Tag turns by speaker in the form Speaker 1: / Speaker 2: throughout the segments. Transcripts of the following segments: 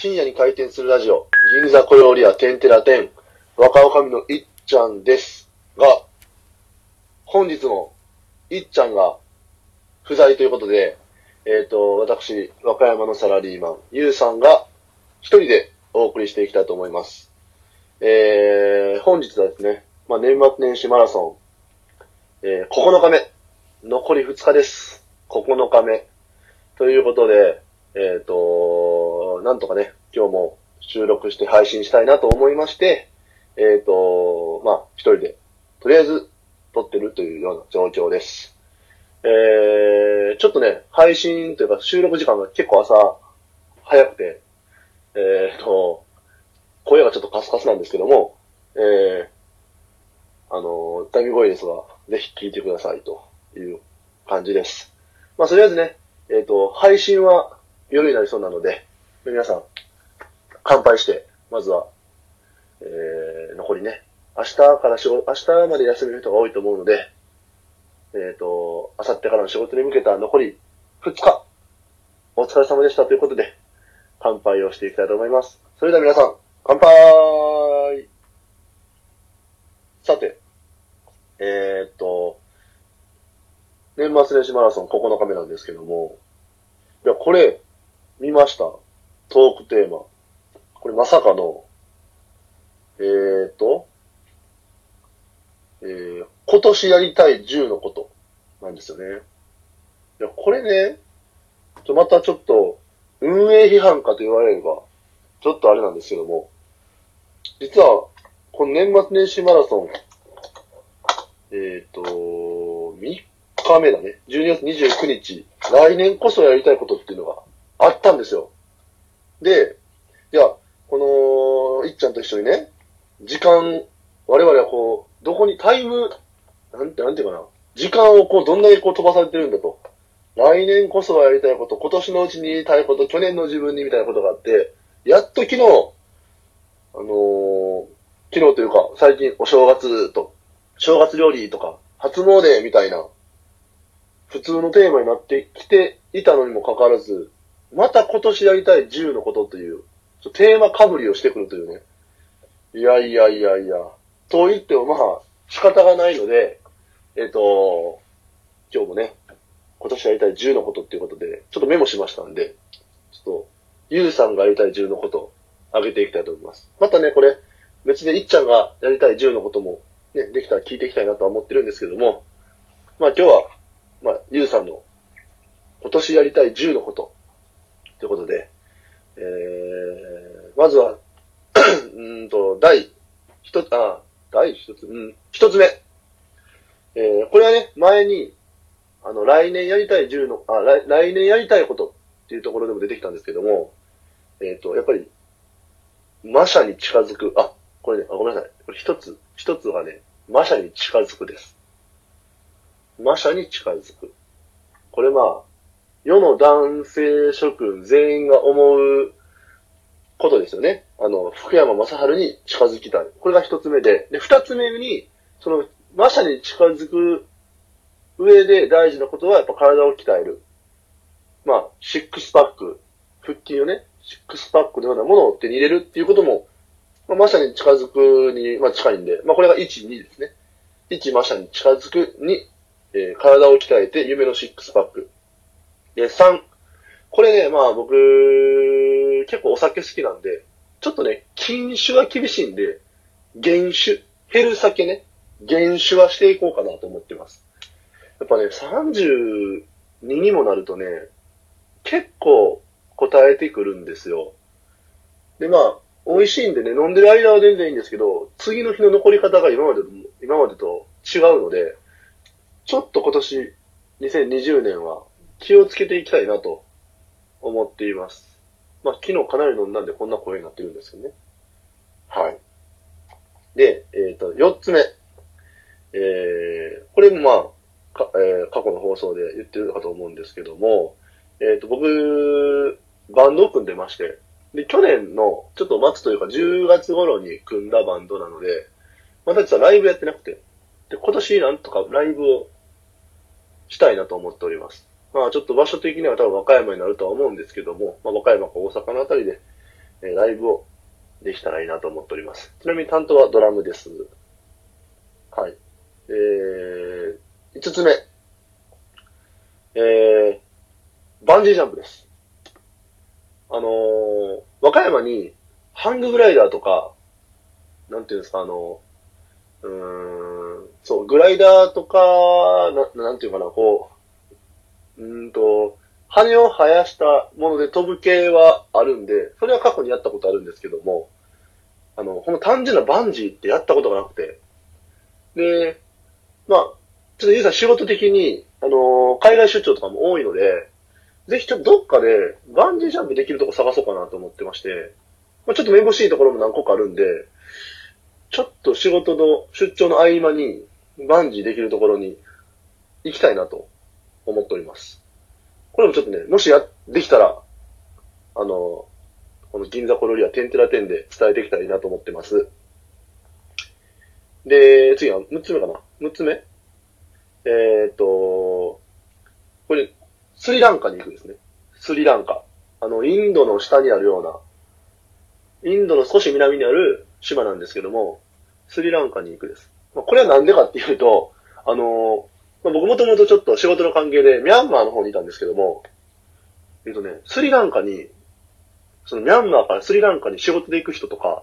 Speaker 1: 深夜に開店するラジオ、銀座小料理屋てんてら店、若女将のいっちゃんですが、本日もいっちゃんが不在ということで、えっ、と、私、和歌山のサラリーマン、ゆうさんが一人でお送りしていきたいと思います。えー、本日はですね、まあ、年末年始マラソン、えー、9日目、残り2日です。9日目。ということで、えっ、と、なんとかね、今日も収録して配信したいなと思いまして、えっ、と、まあ、一人で、とりあえず撮ってるというような状況です。えー、ちょっとね、配信というか収録時間が結構朝早くて、えっ、と、声がちょっとカスカスなんですけども、えー、あの、ダミ声ですが、ぜひ聞いてくださいという感じです。まあ、とりあえずね、えっ、と、配信は夜になりそうなので、皆さん、乾杯して、まずは、えー、残りね、明日から仕事、明日まで休みの人が多いと思うので、えっ、と、明後日からの仕事に向けた残り2日、お疲れ様でしたということで、乾杯をしていきたいと思います。それでは皆さん、乾杯さて、えー、と、年末年始マラソン9日目なんですけども、いや、これ、見ました。トークテーマ。これまさかの、えー、と、えー、今年やりたい10のことなんですよね。いや、これね、ちょまたちょっと、運営批判かと言われれば、ちょっとあれなんですけども、実は、この年末年始マラソン、えっ、と、3日目だね。12月29日、来年こそやりたいことっていうのがあったんですよ。で、いや、この、いっちゃんと一緒にね、時間、我々はこう、どこにタイム、なんて、なんていうかな、時間をこう、どんだけこう飛ばされてるんだと。来年こそはやりたいこと、今年のうちにやりたいこと、去年の自分にみたいなことがあって、やっと昨日、あのー昨日というか、最近お正月と、正月料理とか、初詣みたいな、普通のテーマになってきていたのにもかかわらず、また今年やりたい10のことという、テーマかぶりをしてくるというね。いやいやいやいや。と言ってもまあ、仕方がないので、えっ、と、今日もね、今年やりたい10のことっていうことで、ちょっとメモしましたんで、ちょっと、ゆうさんがやりたい10のこと、あげていきたいと思います。またね、これ、別でいっちゃんがやりたい10のことも、ね、できたら聞いていきたいなとは思ってるんですけども、まあ今日は、まあ、ゆうさんの、今年やりたい10のこと、ということで、えー、まずは、うんと、第一つ、あ、第一つ、うん、一つ目。えー、これはね、前に、あの、来年やりたい10の、あ、来来年やりたいことっていうところでも出てきたんですけども、えっ、と、やっぱり、魔者に近づく、あ、これね、あごめんなさい。これ一つ、一つがね、魔者に近づくです。魔者に近づく。これまあ、世の男性諸君全員が思うことですよね。あの、福山雅治に近づきたい。これが一つ目で、で、二つ目に、その、魔者に近づく上で大事なことはやっぱ体を鍛える。まあ、シックスパック、腹筋をね、シックスパックのようなものを手に入れるっていうことも、まあ、魔者に近づくに、まあ、近いんで、まあ、これが1、2ですね。1、魔者に近づく。2、えー体を鍛えて夢のシックスパック。で、3、これね、まあ僕、結構お酒好きなんで、ちょっとね、禁酒は厳しいんで、減酒、減る酒ね、減酒はしていこうかなと思ってます。やっぱね、32にもなるとね、結構答えてくるんですよ。で、まあ、美味しいんでね、飲んでる間は全然いいんですけど、次の日の残り方が今までと、今までと違うので、ちょっと今年、2020年は気をつけていきたいなと思っています。まあ、昨日かなり飲んだんでこんな声になってるんですけどね。はい。で、えっ、と、四つ目。えー、これもまあ、かえー過去の放送で言ってるかと思うんですけども、えっ、と、僕、バンドを組んでまして、で、去年の、ちょっと末というか10月頃に組んだバンドなので、また実はライブやってなくて、で、今年なんとかライブをしたいなと思っております。まあちょっと場所的には多分和歌山になるとは思うんですけども、まあ和歌山か大阪のあたりでえーライブをできたらいいなと思っております。ちなみに担当はドラムです。はい。えー、5つ目。えー、バンジージャンプです。あのー、和歌山に、ハンググライダーとか、なんていうんですか、あの、うーん、そう、グライダーとか、な、なんていうかな、こう、うんと、羽を生やしたもので飛ぶ系はあるんで、それは過去にやったことあるんですけども、あの、この単純なバンジーってやったことがなくて、で、まあ、ちょっとゆうさん仕事的に、あの、海外出張とかも多いので、ぜひちょっとどっかでバンジージャンプできるとこ探そうかなと思ってまして、まあ、ちょっとめぼしいところも何個かあるんで、ちょっと仕事の出張の合間にバンジーできるところに行きたいなと思っております。これもちょっとね、もしや、できたら、あの、この銀座コロリアテンテラテンで伝えていきたらいいなと思ってます。で、次は6つ目かな ?6 つ目えーっと、これ、スリランカに行くんですね。スリランカ。あの、インドの下にあるような、インドの少し南にある島なんですけども、スリランカに行くです。まあ、これはなんでかっていうと、あの、まあ、僕もともとちょっと仕事の関係でミャンマーの方にいたんですけども、えっとね、スリランカに、そのミャンマーからスリランカに仕事で行く人とか、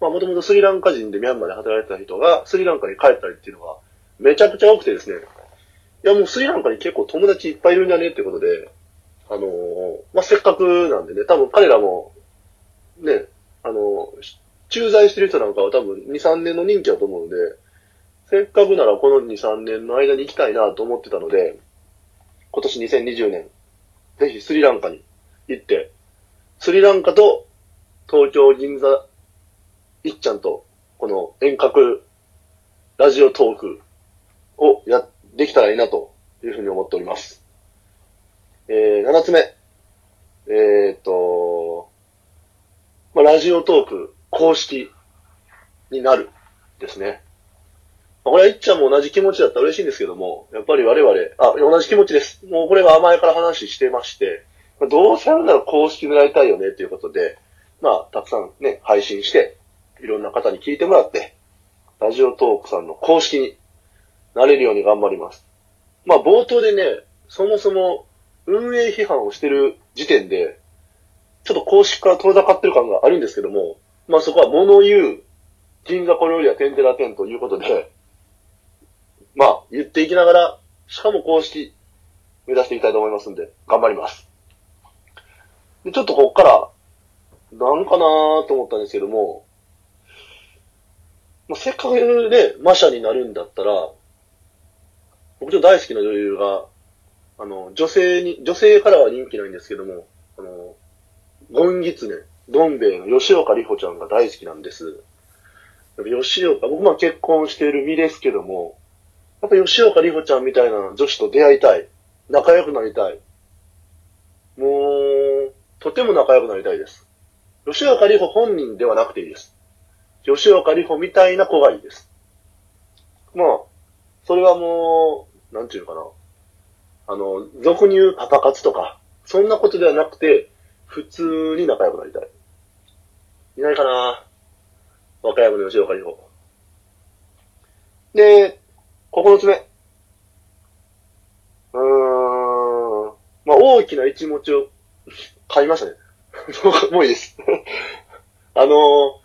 Speaker 1: まあもともとスリランカ人でミャンマーで働いてた人がスリランカに帰ったりっていうのがめちゃくちゃ多くてですね、いやもうスリランカに結構友達いっぱいいるんだねっていうことで、あのーまあ、せっかくなんでね、多分彼らも、ね、あのー駐在してる人なんかは多分2、3年の任期だと思うので、せっかくならこの2、3年の間に行きたいなと思ってたので、今年2020年、ぜひスリランカに行って、スリランカと東京銀座いっちゃんと、この遠隔ラジオトークをや、できたらいいなというふうに思っております。えー、7つ目。えーと、まあ、ラジオトーク公式になるですね。まこれは一ちゃんも同じ気持ちだったら嬉しいんですけども、やっぱり我々、あ、同じ気持ちです。もうこれは前から話してまして、まどうせやるなら公式狙いたいよねということで、まあ、たくさんね、配信して、いろんな方に聞いてもらって、ラジオトークさんの公式になれるように頑張ります。まあ、冒頭でね、そもそも運営批判をしてる時点で、ちょっと公式から遠ざかってる感があるんですけども、まあそこは物言う、銀座コロリアテンテラテンということで、まあ言っていきながら、しかも公式目指していきたいと思いますんで、頑張ります。で、ちょっとこっから、なんかなーと思ったんですけども、まあ、せっかくね、マシャになるんだったら、僕ちょっと大好きな女優が、あの、女性に、女性からは人気ないんですけども、あの、ゴンギツネ、どん兵衛の吉岡里帆ちゃんが大好きなんです。吉岡、僕まあ結婚している身ですけども、やっぱ吉岡里帆ちゃんみたいな女子と出会いたい。仲良くなりたい。もう、とても仲良くなりたいです。吉岡里帆本人ではなくていいです。吉岡里帆みたいな子がいいです。まあ、それはもう、なんていうのかな。あの、俗に言うパパ活とか、そんなことではなくて、普通に仲良くなりたい。いないかな和歌山の吉岡里帆。で、9つ目。うーん。まあ、大きな一文字を買いましたね。もういいです。あの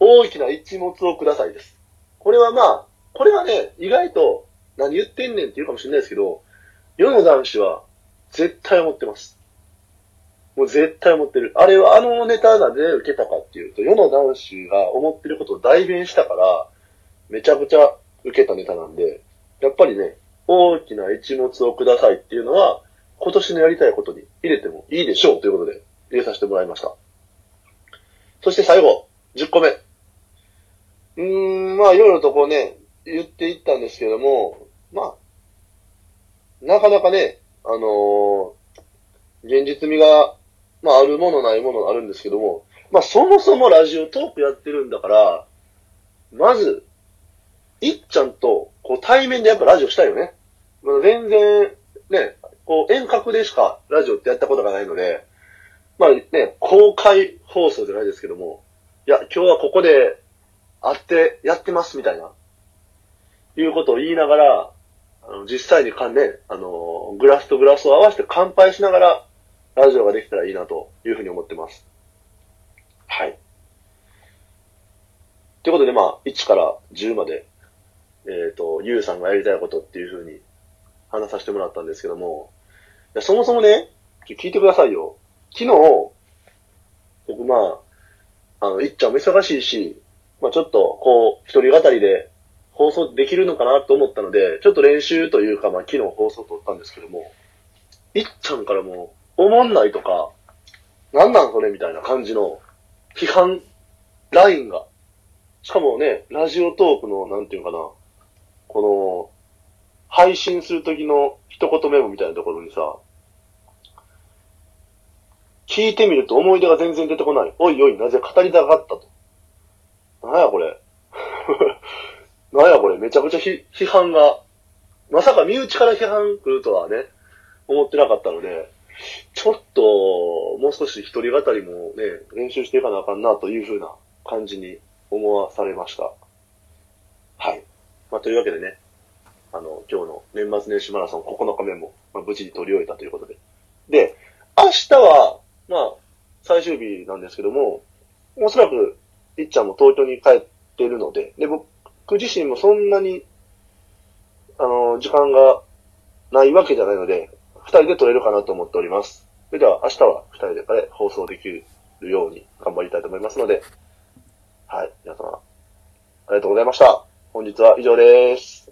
Speaker 1: 大きな一物をくださいです。これはまあ、これはね、意外と何言ってんねんって言うかもしれないですけど、世の男子は絶対思ってます。もう絶対思ってる。あれはあのネタがで受けたかっていうと、世の男子が思ってることを代弁したから、めちゃくちゃ受けたネタなんで、やっぱりね、大きな一物をくださいっていうのは、今年のやりたいことに入れてもいいでしょうということで入れさせてもらいました。そして最後、10個目。うーん、まあいろいろとこうね、言っていったんですけども、まあ、なかなかね、あのー現実味が、まああるものないものあるんですけども、まあそもそもラジオトークやってるんだから、まず、いっちゃんと、こう対面でやっぱラジオしたいよね。まあ全然、ね、こう遠隔でしかラジオってやったことがないので、まあね、公開放送じゃないですけども、いや、今日はここで会ってやってますみたいな、いうことを言いながら、あの、実際にかんね、あの、グラスとグラスを合わせて乾杯しながら、ラジオができたらいいなというふうに思ってます。はい。ということで、まあ、1から10まで、えっ、と、ゆうさんがやりたいことっていうふうに話させてもらったんですけども、いやそもそもね、ちょ聞いてくださいよ。昨日、僕まあ、あの、いっちゃんも忙しいし、まあちょっと、こう、一人語りで放送できるのかなと思ったので、ちょっと練習というか、まあ昨日放送撮ったんですけども、いっちゃんからも、おもんないとか、なんなんそれみたいな感じの批判ラインが、しかもね、ラジオトークの、なんていうかな、この、配信するときの一言メモみたいなところにさ、聞いてみると思い出が全然出てこない。おいおい、なぜ語りたかったと。なんやこれ。なんやこれ、めちゃくちゃ批批判が、まさか身内から批判来るとはね、思ってなかったので、ちょっと、もう少し一人語りもね、練習していかなあかんなというふうな感じに思わされました。はい。まあ、というわけでね、あの、今日の年末年始マラソン9日目も、まあ、無事に取り終えたということで。で、明日は、まあ、最終日なんですけども、おそらく、いっちゃんも東京に帰ってるので、で、僕自身もそんなに、あの、時間がないわけじゃないので、二人で撮れるかなと思っております。それでは明日は二人で放送できるように頑張りたいと思いますので、はい、皆様、ありがとうございました。本日は以上です。